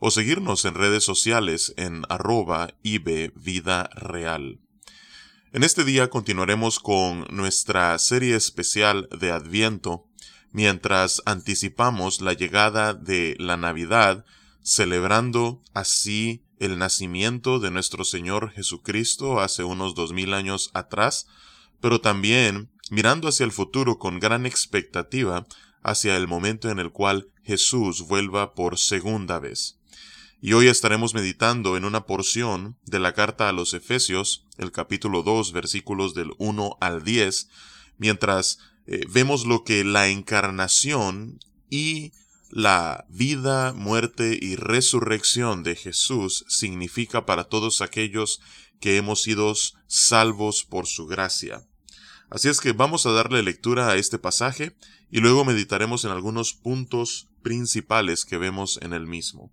o seguirnos en redes sociales en arroba Vida Real. En este día continuaremos con nuestra serie especial de Adviento, mientras anticipamos la llegada de la Navidad, celebrando así el nacimiento de nuestro Señor Jesucristo hace unos dos mil años atrás, pero también mirando hacia el futuro con gran expectativa hacia el momento en el cual Jesús vuelva por segunda vez. Y hoy estaremos meditando en una porción de la carta a los Efesios, el capítulo 2, versículos del 1 al 10, mientras eh, vemos lo que la encarnación y la vida, muerte y resurrección de Jesús significa para todos aquellos que hemos sido salvos por su gracia. Así es que vamos a darle lectura a este pasaje y luego meditaremos en algunos puntos principales que vemos en el mismo.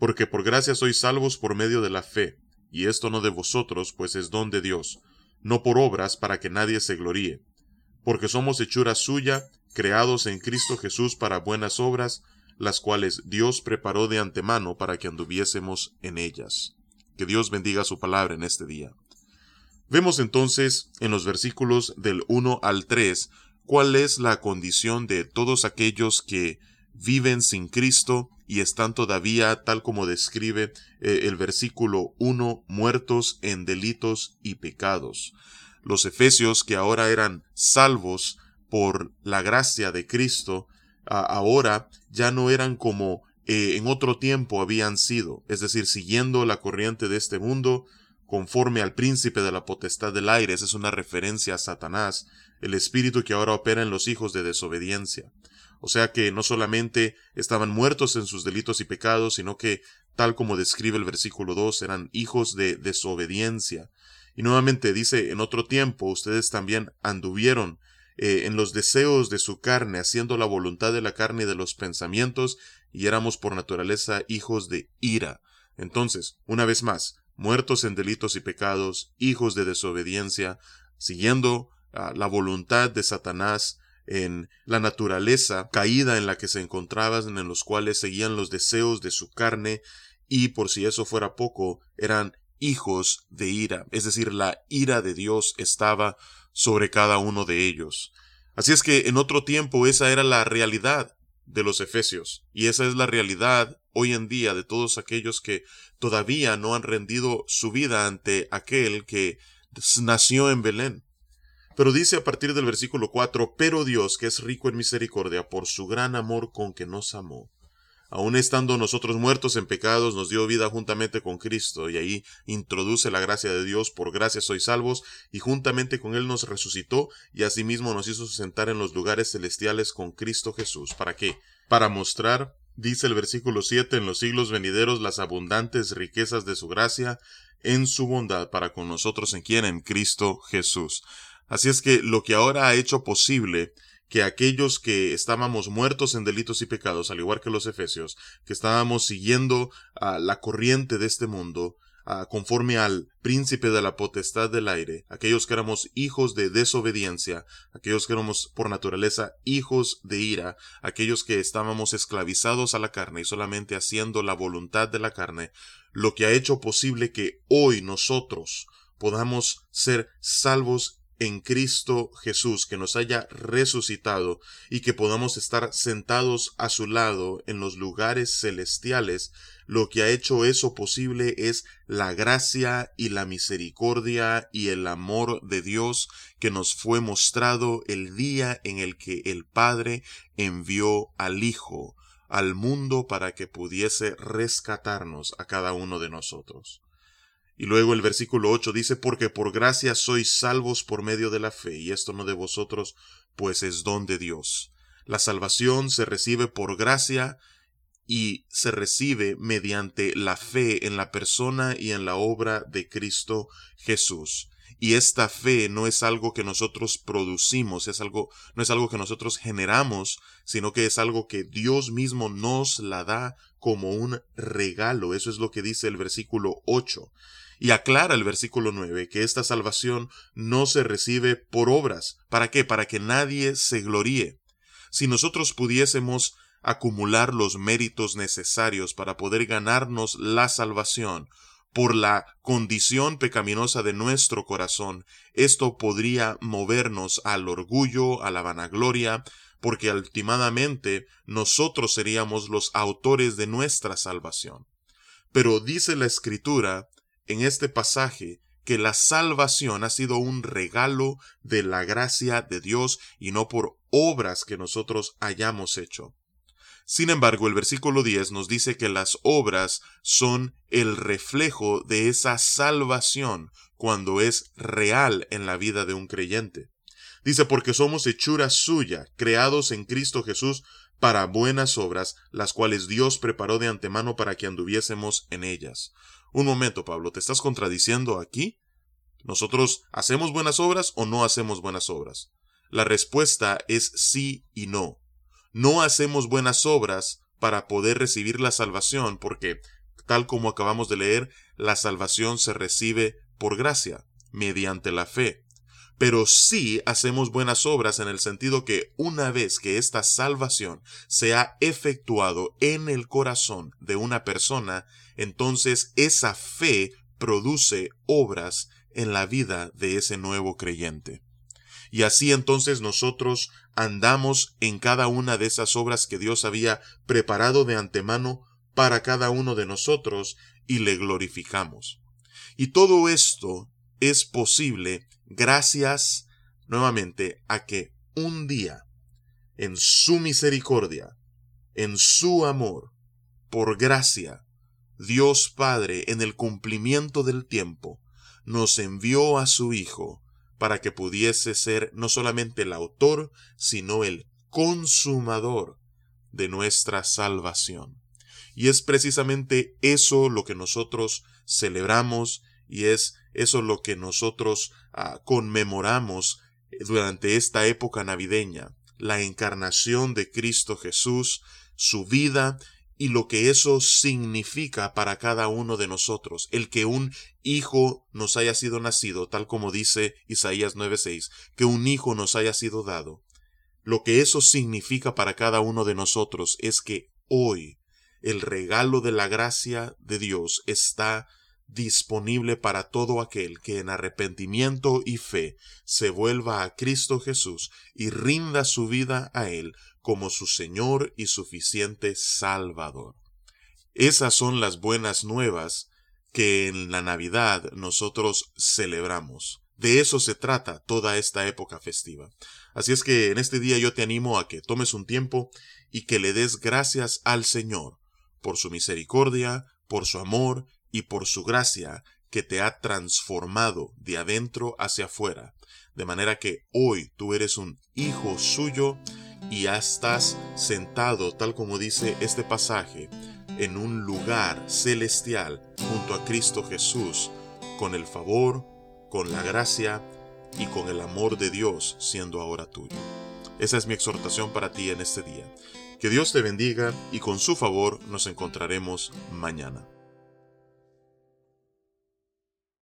porque por gracia sois salvos por medio de la fe, y esto no de vosotros, pues es don de Dios, no por obras para que nadie se gloríe, porque somos hechura suya, creados en Cristo Jesús para buenas obras, las cuales Dios preparó de antemano para que anduviésemos en ellas. Que Dios bendiga su palabra en este día. Vemos entonces en los versículos del 1 al 3 cuál es la condición de todos aquellos que viven sin Cristo y están todavía, tal como describe eh, el versículo 1, muertos en delitos y pecados. Los efesios, que ahora eran salvos por la gracia de Cristo, ahora ya no eran como eh, en otro tiempo habían sido, es decir, siguiendo la corriente de este mundo, conforme al príncipe de la potestad del aire, esa es una referencia a Satanás, el espíritu que ahora opera en los hijos de desobediencia. O sea que no solamente estaban muertos en sus delitos y pecados, sino que, tal como describe el versículo 2, eran hijos de desobediencia. Y nuevamente dice, en otro tiempo ustedes también anduvieron eh, en los deseos de su carne, haciendo la voluntad de la carne y de los pensamientos, y éramos por naturaleza hijos de ira. Entonces, una vez más, muertos en delitos y pecados, hijos de desobediencia, siguiendo ah, la voluntad de Satanás, en la naturaleza caída en la que se encontraban, en los cuales seguían los deseos de su carne, y por si eso fuera poco, eran hijos de ira, es decir, la ira de Dios estaba sobre cada uno de ellos. Así es que en otro tiempo esa era la realidad de los efesios, y esa es la realidad hoy en día de todos aquellos que todavía no han rendido su vida ante aquel que nació en Belén, pero dice a partir del versículo 4, pero Dios, que es rico en misericordia, por su gran amor con que nos amó, aun estando nosotros muertos en pecados, nos dio vida juntamente con Cristo, y ahí introduce la gracia de Dios, por gracia sois salvos, y juntamente con Él nos resucitó, y asimismo nos hizo sentar en los lugares celestiales con Cristo Jesús. ¿Para qué? Para mostrar, dice el versículo 7, en los siglos venideros las abundantes riquezas de su gracia, en su bondad para con nosotros en quien en Cristo Jesús. Así es que lo que ahora ha hecho posible que aquellos que estábamos muertos en delitos y pecados, al igual que los efesios, que estábamos siguiendo a la corriente de este mundo, ah, conforme al príncipe de la potestad del aire, aquellos que éramos hijos de desobediencia, aquellos que éramos por naturaleza hijos de ira, aquellos que estábamos esclavizados a la carne y solamente haciendo la voluntad de la carne, lo que ha hecho posible que hoy nosotros podamos ser salvos en Cristo Jesús, que nos haya resucitado y que podamos estar sentados a su lado en los lugares celestiales, lo que ha hecho eso posible es la gracia y la misericordia y el amor de Dios que nos fue mostrado el día en el que el Padre envió al Hijo al mundo para que pudiese rescatarnos a cada uno de nosotros. Y luego el versículo 8 dice, porque por gracia sois salvos por medio de la fe, y esto no de vosotros, pues es don de Dios. La salvación se recibe por gracia y se recibe mediante la fe en la persona y en la obra de Cristo Jesús. Y esta fe no es algo que nosotros producimos, es algo, no es algo que nosotros generamos, sino que es algo que Dios mismo nos la da como un regalo. Eso es lo que dice el versículo 8. Y aclara el versículo 9 que esta salvación no se recibe por obras. ¿Para qué? Para que nadie se gloríe. Si nosotros pudiésemos acumular los méritos necesarios para poder ganarnos la salvación, por la condición pecaminosa de nuestro corazón, esto podría movernos al orgullo, a la vanagloria, porque ultimadamente nosotros seríamos los autores de nuestra salvación. Pero dice la Escritura en este pasaje que la salvación ha sido un regalo de la gracia de Dios y no por obras que nosotros hayamos hecho. Sin embargo, el versículo 10 nos dice que las obras son el reflejo de esa salvación cuando es real en la vida de un creyente. Dice, porque somos hechura suya, creados en Cristo Jesús para buenas obras, las cuales Dios preparó de antemano para que anduviésemos en ellas. Un momento, Pablo, ¿te estás contradiciendo aquí? ¿Nosotros hacemos buenas obras o no hacemos buenas obras? La respuesta es sí y no. No hacemos buenas obras para poder recibir la salvación porque, tal como acabamos de leer, la salvación se recibe por gracia, mediante la fe. Pero sí hacemos buenas obras en el sentido que una vez que esta salvación se ha efectuado en el corazón de una persona, entonces esa fe produce obras en la vida de ese nuevo creyente. Y así entonces nosotros andamos en cada una de esas obras que Dios había preparado de antemano para cada uno de nosotros y le glorificamos. Y todo esto es posible gracias nuevamente a que un día, en su misericordia, en su amor, por gracia, Dios Padre, en el cumplimiento del tiempo, nos envió a su Hijo para que pudiese ser no solamente el autor, sino el consumador de nuestra salvación. Y es precisamente eso lo que nosotros celebramos y es eso lo que nosotros ah, conmemoramos durante esta época navideña, la encarnación de Cristo Jesús, su vida y lo que eso significa para cada uno de nosotros, el que un hijo nos haya sido nacido, tal como dice Isaías 9:6, que un hijo nos haya sido dado. Lo que eso significa para cada uno de nosotros es que hoy el regalo de la gracia de Dios está disponible para todo aquel que en arrepentimiento y fe se vuelva a Cristo Jesús y rinda su vida a Él como su Señor y suficiente Salvador. Esas son las buenas nuevas que en la Navidad nosotros celebramos. De eso se trata toda esta época festiva. Así es que en este día yo te animo a que tomes un tiempo y que le des gracias al Señor por su misericordia, por su amor y por su gracia que te ha transformado de adentro hacia afuera, de manera que hoy tú eres un hijo suyo y estás sentado, tal como dice este pasaje, en un lugar celestial junto a Cristo Jesús, con el favor, con la gracia y con el amor de Dios siendo ahora tuyo. Esa es mi exhortación para ti en este día. Que Dios te bendiga y con su favor nos encontraremos mañana.